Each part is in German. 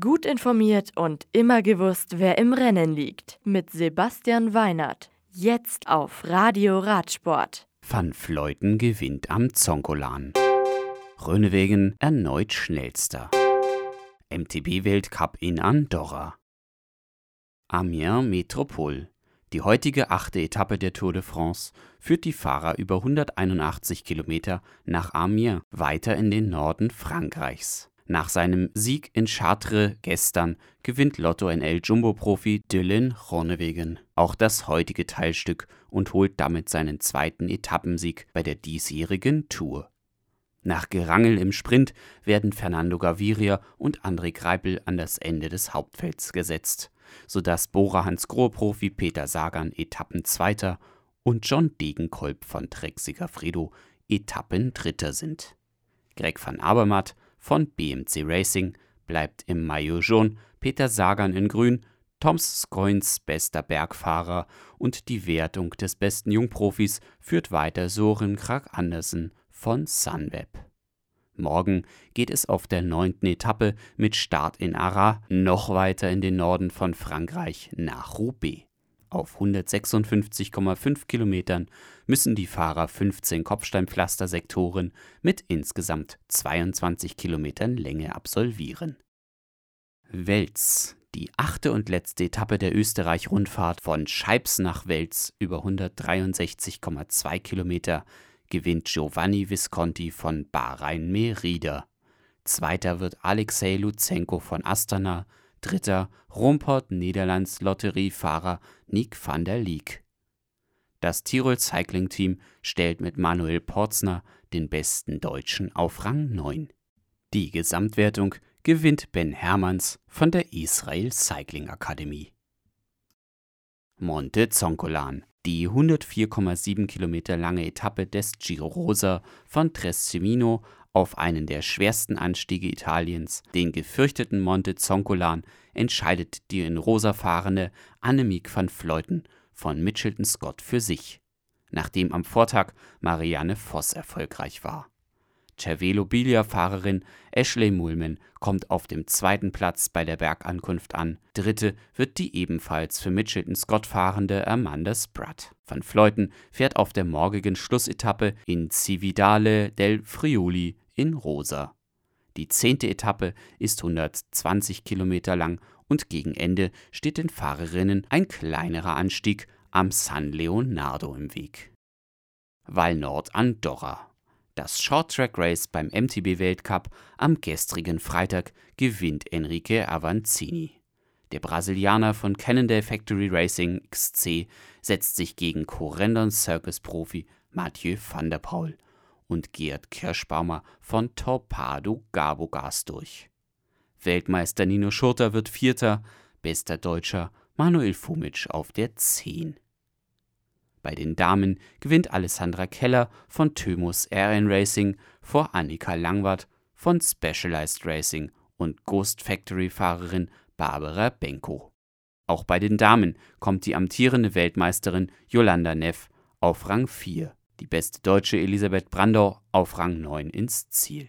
Gut informiert und immer gewusst, wer im Rennen liegt. Mit Sebastian Weinert. Jetzt auf Radio Radsport. Van Fleuten gewinnt am Zonkolan. Rönewegen erneut schnellster. MTB-Weltcup in Andorra. Amiens Metropol. Die heutige achte Etappe der Tour de France führt die Fahrer über 181 Kilometer nach Amiens weiter in den Norden Frankreichs. Nach seinem Sieg in Chartres gestern gewinnt Lotto NL Jumbo-Profi Dylan Groenewegen auch das heutige Teilstück und holt damit seinen zweiten Etappensieg bei der diesjährigen Tour. Nach Gerangel im Sprint werden Fernando Gaviria und André Greipel an das Ende des Hauptfelds gesetzt, sodass Bora Hansgrohe-Profi Peter Sagan Etappenzweiter und John Degenkolb von Trek Segafredo Etappendritter sind. Greg van Abermatt von BMC Racing bleibt im Maillot jaune, Peter Sagan in grün, Toms Skoins bester Bergfahrer und die Wertung des besten Jungprofis führt weiter Soren Krag Andersen von Sunweb. Morgen geht es auf der neunten Etappe mit Start in Arras noch weiter in den Norden von Frankreich nach Roubaix. Auf 156,5 Kilometern müssen die Fahrer 15 Kopfsteinpflastersektoren mit insgesamt 22 Kilometern Länge absolvieren. Wels, die achte und letzte Etappe der Österreich-Rundfahrt von Scheibs nach Wels über 163,2 Kilometer, gewinnt Giovanni Visconti von Bahrain Merida. Zweiter wird Alexei Luzenko von Astana, dritter Rumport Niederlands Lotteriefahrer Nick van der Leek. Das Tirol Cycling Team stellt mit Manuel Porzner den besten Deutschen auf Rang 9. Die Gesamtwertung gewinnt Ben Hermanns von der Israel Cycling Akademie. Monte Zoncolan, die 104,7 Kilometer lange Etappe des Giro Rosa von Trescemino auf einen der schwersten Anstiege Italiens, den gefürchteten Monte Zoncolan, entscheidet die in rosa fahrende Annemiek van Fleuten von Mitchelton Scott für sich, nachdem am Vortag Marianne Voss erfolgreich war. Cervelo Bilia-Fahrerin Ashley Mulman kommt auf dem zweiten Platz bei der Bergankunft an. Dritte wird die ebenfalls für Mitchelton Scott fahrende Amanda Spratt. Van Fleuten fährt auf der morgigen Schlussetappe in Cividale del Friuli in Rosa. Die zehnte Etappe ist 120 Kilometer lang und gegen Ende steht den Fahrerinnen ein kleinerer Anstieg am San Leonardo im Weg. Val Nord Andorra. Das Short Track Race beim MTB Weltcup am gestrigen Freitag gewinnt Enrique Avanzini. Der Brasilianer von Cannondale Factory Racing XC setzt sich gegen Corendon Circus Profi Mathieu van der Paul und Gerd Kirschbaumer von Torpado Gabogas durch. Weltmeister Nino Schurter wird Vierter, bester Deutscher Manuel Fumic auf der 10. Bei den Damen gewinnt Alessandra Keller von Thymus RN Racing vor Annika Langwart von Specialized Racing und Ghost Factory Fahrerin Barbara Benko. Auch bei den Damen kommt die amtierende Weltmeisterin Yolanda Neff auf Rang 4 die beste Deutsche Elisabeth Brandau auf Rang 9 ins Ziel.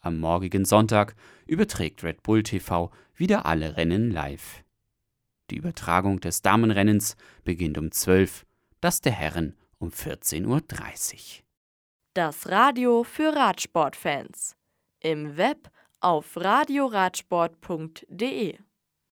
Am morgigen Sonntag überträgt Red Bull TV wieder alle Rennen live. Die Übertragung des Damenrennens beginnt um 12, das der Herren um 14.30 Uhr. Das Radio für Radsportfans. Im Web auf radioradsport.de